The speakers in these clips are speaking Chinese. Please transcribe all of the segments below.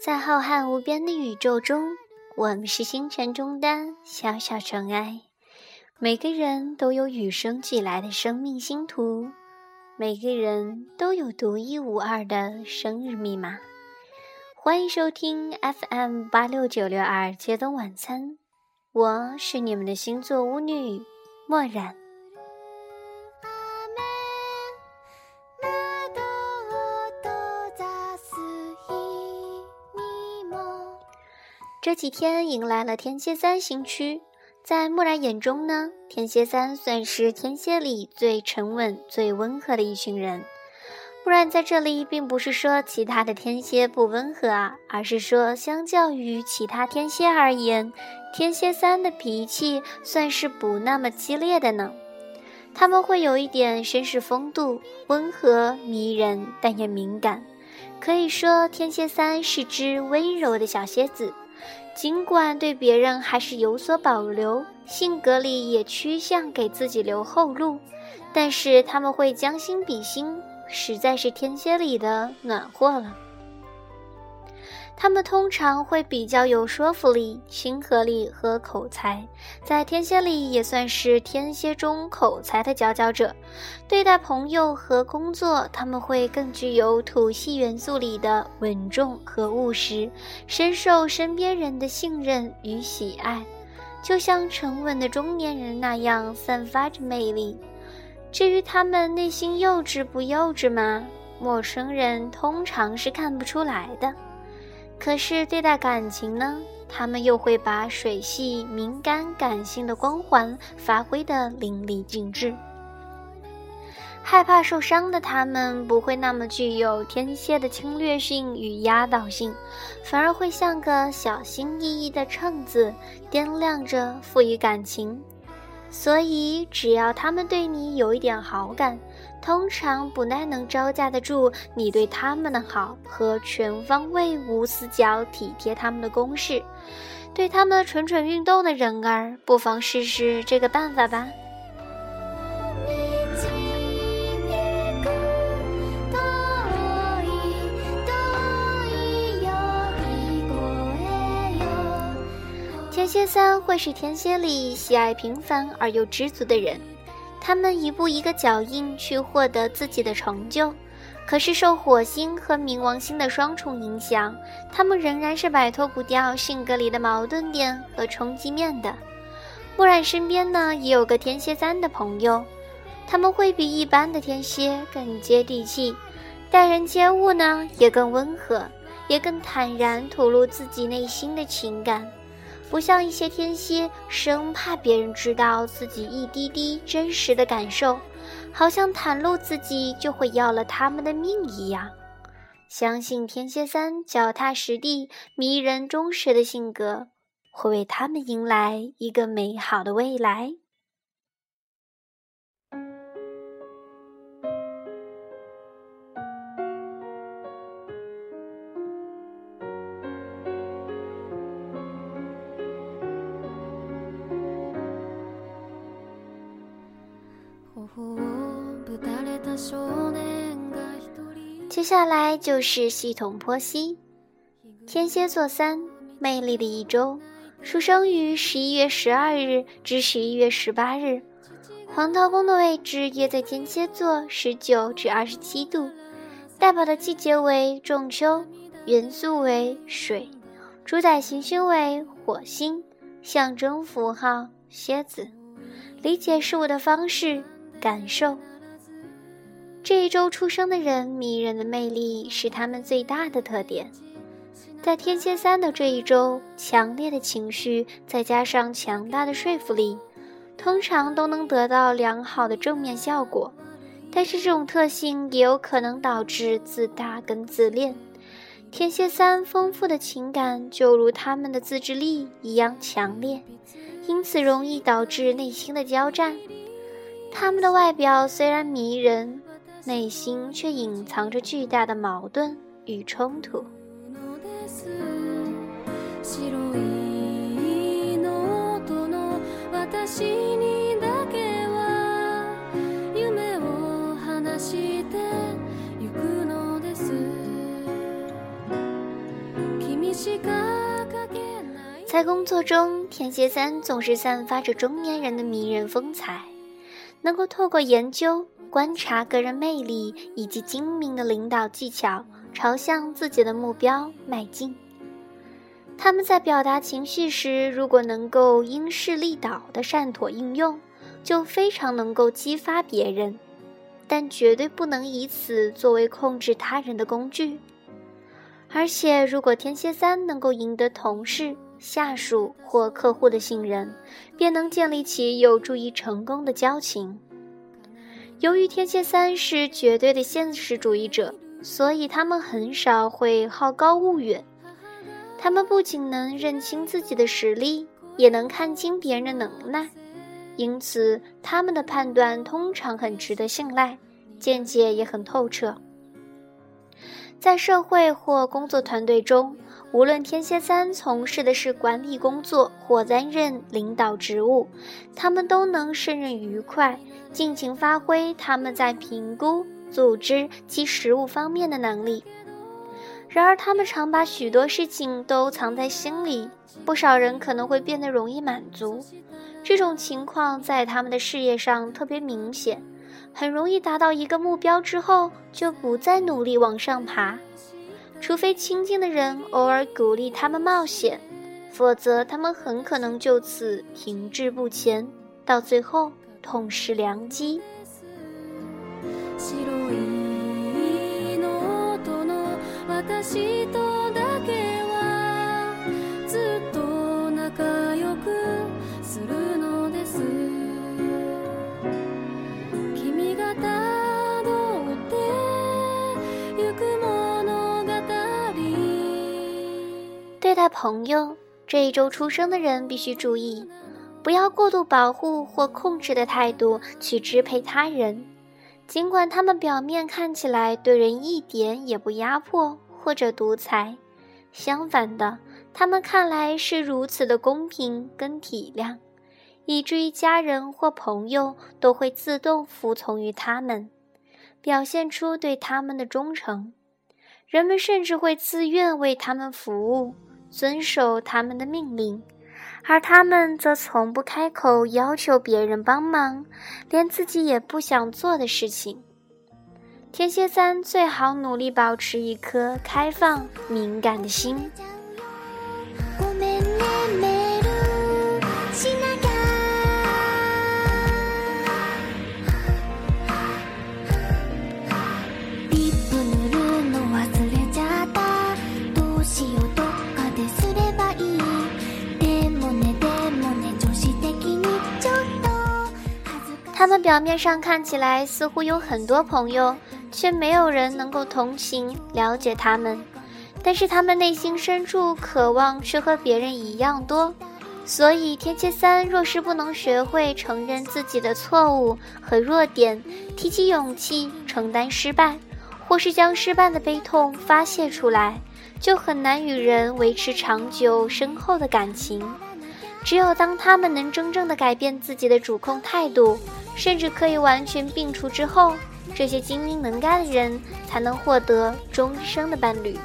在浩瀚无边的宇宙中，我们是星辰中的小小尘埃。每个人都有与生俱来的生命星图，每个人都有独一无二的生日密码。欢迎收听 FM 八六九六二街灯晚餐，我是你们的星座巫女墨染。这几天迎来了天蝎三星区。在木然眼中呢，天蝎三算是天蝎里最沉稳、最温和的一群人。木然在这里并不是说其他的天蝎不温和啊，而是说相较于其他天蝎而言，天蝎三的脾气算是不那么激烈的呢。他们会有一点绅士风度，温和迷人，但也敏感。可以说，天蝎三是只温柔的小蝎子。尽管对别人还是有所保留，性格里也趋向给自己留后路，但是他们会将心比心，实在是天蝎里的暖和了。他们通常会比较有说服力、亲和力和口才，在天蝎里也算是天蝎中口才的佼佼者。对待朋友和工作，他们会更具有土系元素里的稳重和务实，深受身边人的信任与喜爱，就像沉稳的中年人那样散发着魅力。至于他们内心幼稚不幼稚吗？陌生人通常是看不出来的。可是对待感情呢，他们又会把水系、敏感、感性的光环发挥得淋漓尽致。害怕受伤的他们，不会那么具有天蝎的侵略性与压倒性，反而会像个小心翼翼的秤子，掂量着赋予感情。所以，只要他们对你有一点好感，通常不太能招架得住你对他们的好和全方位无死角体贴他们的攻势。对他们蠢蠢欲动的人儿，不妨试试这个办法吧。天蝎三会是天蝎里喜爱平凡而又知足的人，他们一步一个脚印去获得自己的成就。可是受火星和冥王星的双重影响，他们仍然是摆脱不掉性格里的矛盾点和冲击面的。木染身边呢也有个天蝎三的朋友，他们会比一般的天蝎更接地气，待人接物呢也更温和，也更坦然吐露自己内心的情感。不像一些天蝎，生怕别人知道自己一滴滴真实的感受，好像袒露自己就会要了他们的命一样。相信天蝎三脚踏实地、迷人忠实的性格，会为他们迎来一个美好的未来。接下来就是系统剖析，天蝎座三魅力的一周，出生于十一月十二日至十一月十八日，黄道宫的位置也在天蝎座十九至二十七度，代表的季节为仲秋，元素为水，主宰行星为火星，象征符号蝎子，理解事物的方式感受。这一周出生的人，迷人的魅力是他们最大的特点。在天蝎三的这一周，强烈的情绪再加上强大的说服力，通常都能得到良好的正面效果。但是这种特性也有可能导致自大跟自恋。天蝎三丰富的情感就如他们的自制力一样强烈，因此容易导致内心的交战。他们的外表虽然迷人。内心却隐藏着巨大的矛盾与冲突。在工作中，天蝎三总是散发着中年人的迷人风采，能够透过研究、观察个人魅力以及精明的领导技巧，朝向自己的目标迈进。他们在表达情绪时，如果能够因势利导的善妥应用，就非常能够激发别人，但绝对不能以此作为控制他人的工具。而且，如果天蝎三能够赢得同事、下属或客户的信任，便能建立起有助于成功的交情。由于天蝎三是绝对的现实主义者，所以他们很少会好高骛远。他们不仅能认清自己的实力，也能看清别人的能耐，因此他们的判断通常很值得信赖，见解也很透彻。在社会或工作团队中，无论天蝎三从事的是管理工作或担任领导职务，他们都能胜任愉快，尽情发挥他们在评估、组织及实务方面的能力。然而，他们常把许多事情都藏在心里，不少人可能会变得容易满足。这种情况在他们的事业上特别明显，很容易达到一个目标之后就不再努力往上爬，除非亲近的人偶尔鼓励他们冒险，否则他们很可能就此停滞不前，到最后痛失良机。待朋友，这一周出生的人必须注意，不要过度保护或控制的态度去支配他人，尽管他们表面看起来对人一点也不压迫。或者独裁，相反的，他们看来是如此的公平跟体谅，以至于家人或朋友都会自动服从于他们，表现出对他们的忠诚。人们甚至会自愿为他们服务，遵守他们的命令，而他们则从不开口要求别人帮忙，连自己也不想做的事情。天蝎三最好努力保持一颗开放、敏感的心。他们表面上看起来似乎有很多朋友。却没有人能够同情、了解他们，但是他们内心深处渴望却和别人一样多。所以，天蝎三若是不能学会承认自己的错误和弱点，提起勇气承担失败，或是将失败的悲痛发泄出来，就很难与人维持长久深厚的感情。只有当他们能真正的改变自己的主控态度，甚至可以完全摒除之后。这些精明能干的人才能获得终生的伴侣。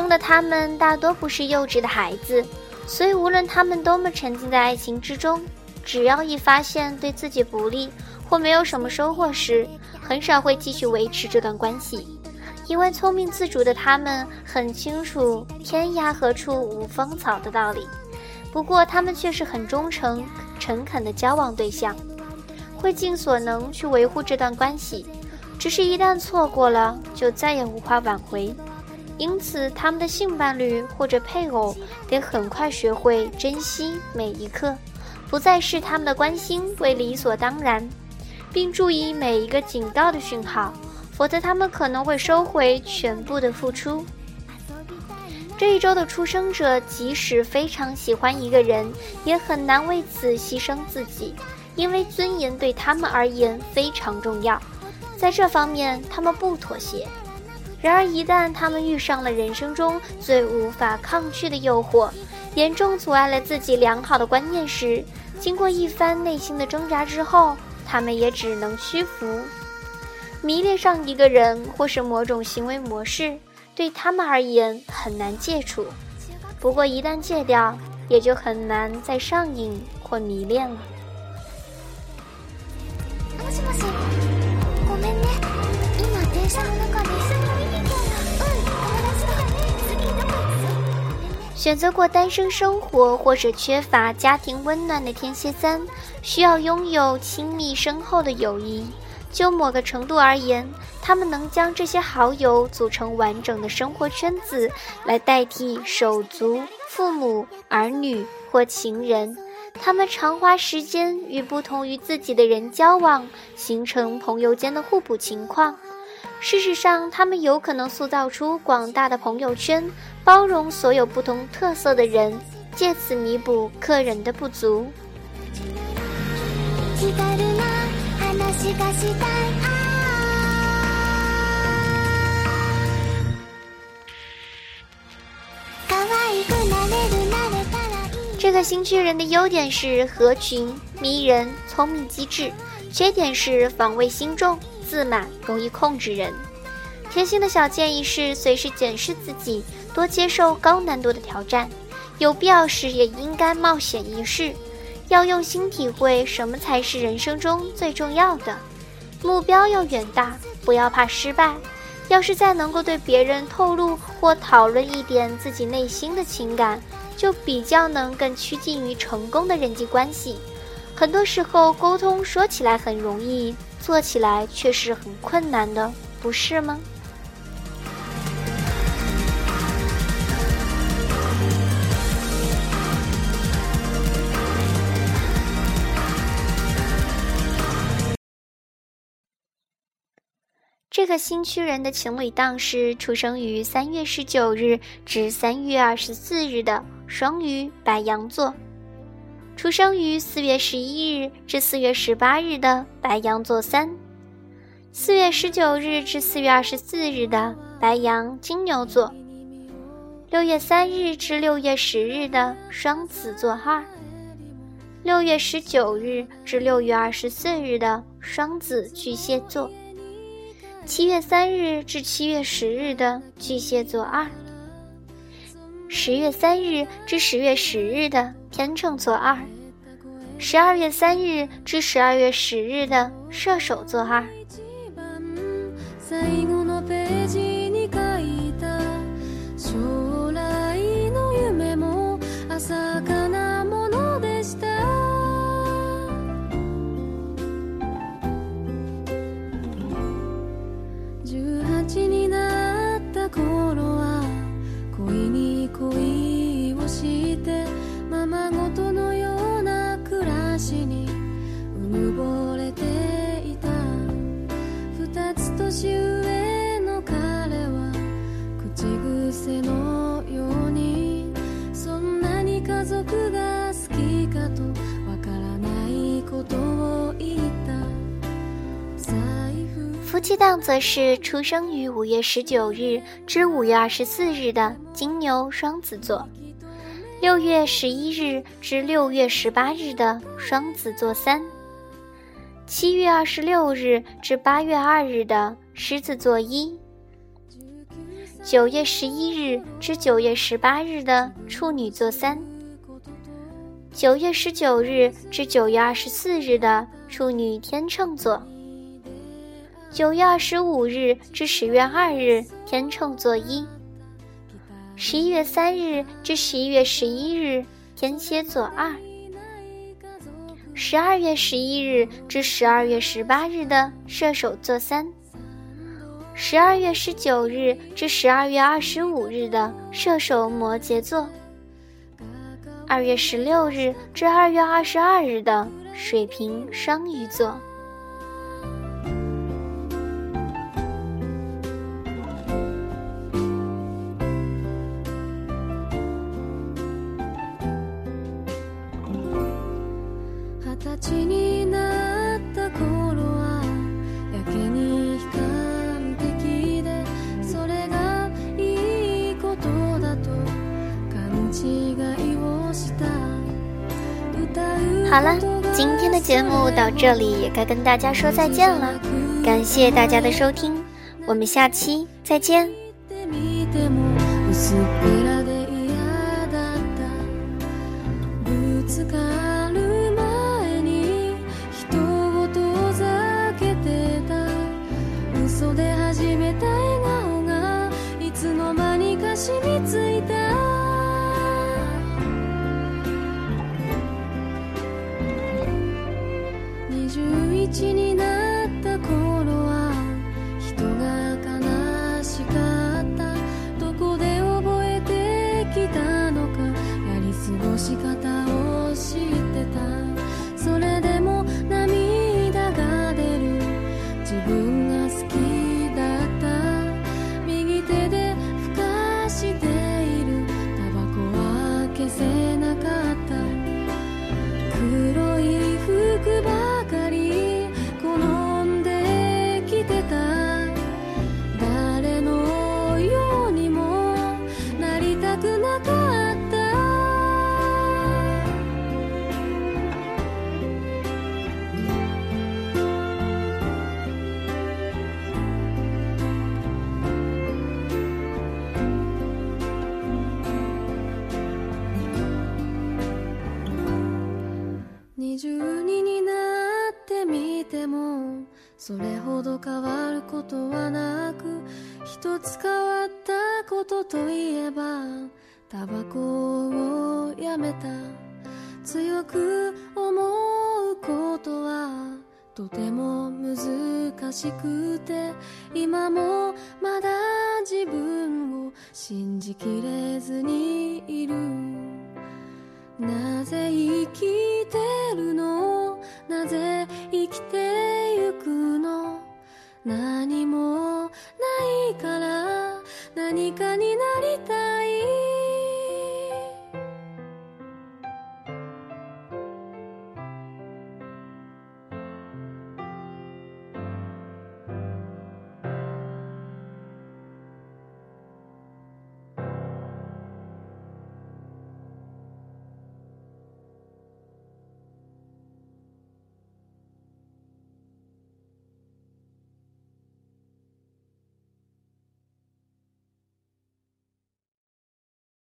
中的他们大多不是幼稚的孩子，所以无论他们多么沉浸在爱情之中，只要一发现对自己不利或没有什么收获时，很少会继续维持这段关系。因为聪明自主的他们很清楚“天涯何处无芳草”的道理。不过，他们却是很忠诚、诚恳的交往对象，会尽所能去维护这段关系。只是，一旦错过了，就再也无法挽回。因此，他们的性伴侣或者配偶得很快学会珍惜每一刻，不再视他们的关心为理所当然，并注意每一个警告的讯号，否则他们可能会收回全部的付出。这一周的出生者即使非常喜欢一个人，也很难为此牺牲自己，因为尊严对他们而言非常重要。在这方面他们不妥协。然而，一旦他们遇上了人生中最无法抗拒的诱惑，严重阻碍了自己良好的观念时，经过一番内心的挣扎之后，他们也只能屈服。迷恋上一个人或是某种行为模式，对他们而言很难戒除。不过，一旦戒掉，也就很难再上瘾或迷恋了。选择过单身生活或者缺乏家庭温暖的天蝎三，需要拥有亲密深厚的友谊。就某个程度而言，他们能将这些好友组成完整的生活圈子，来代替手足、父母、儿女或情人。他们常花时间与不同于自己的人交往，形成朋友间的互补情况。事实上，他们有可能塑造出广大的朋友圈，包容所有不同特色的人，借此弥补客人的不足。这个新区人的优点是合群、迷人、聪明机智，缺点是防卫心重。自满，容易控制人。贴心的小建议是：随时检视自己，多接受高难度的挑战，有必要时也应该冒险一试。要用心体会什么才是人生中最重要的。目标要远大，不要怕失败。要是再能够对别人透露或讨论一点自己内心的情感，就比较能更趋近于成功的人际关系。很多时候，沟通说起来很容易。做起来却是很困难的，不是吗？这个新区人的情侣档是出生于三月十九日至三月二十四日的双鱼白羊座。出生于四月十一日至四月十八日的白羊座三，四月十九日至四月二十四日的白羊金牛座，六月三日至六月十日的双子座二，六月十九日至六月二十四日的双子巨蟹座，七月三日至七月十日的巨蟹座二，十月三日至十月十日的。天秤座二，十二月三日至十二月十日的射手座二。頃は恋に恋をしてままごとのような暮らしにうぬぼれていた二つ妻档则是出生于五月十九日至五月二十四日的金牛双子座，六月十一日至六月十八日的双子座三，七月二十六日至八月二日的狮子座一，九月十一日至九月十八日的处女座三，九月十九日至九月二十四日的处女天秤座。九月二十五日至十月二日，天秤座一；十一月三日至十一月十一日，天蝎座二；十二月十一日至十二月十八日的射手座三；十二月十九日至十二月二十五日的射手摩羯座；二月十六日至二月二十二日的水瓶双鱼座。好了，今天的节目到这里也该跟大家说再见了，感谢大家的收听，我们下期再见。でもそれほど変わることはなく一つ変わったことといえばタバコをやめた。強く思うことはとても難しくて今もまだ自分を信じきれずにいる。なぜ生きてるの？なぜ生きてゆくの？何もないから何かになりたい。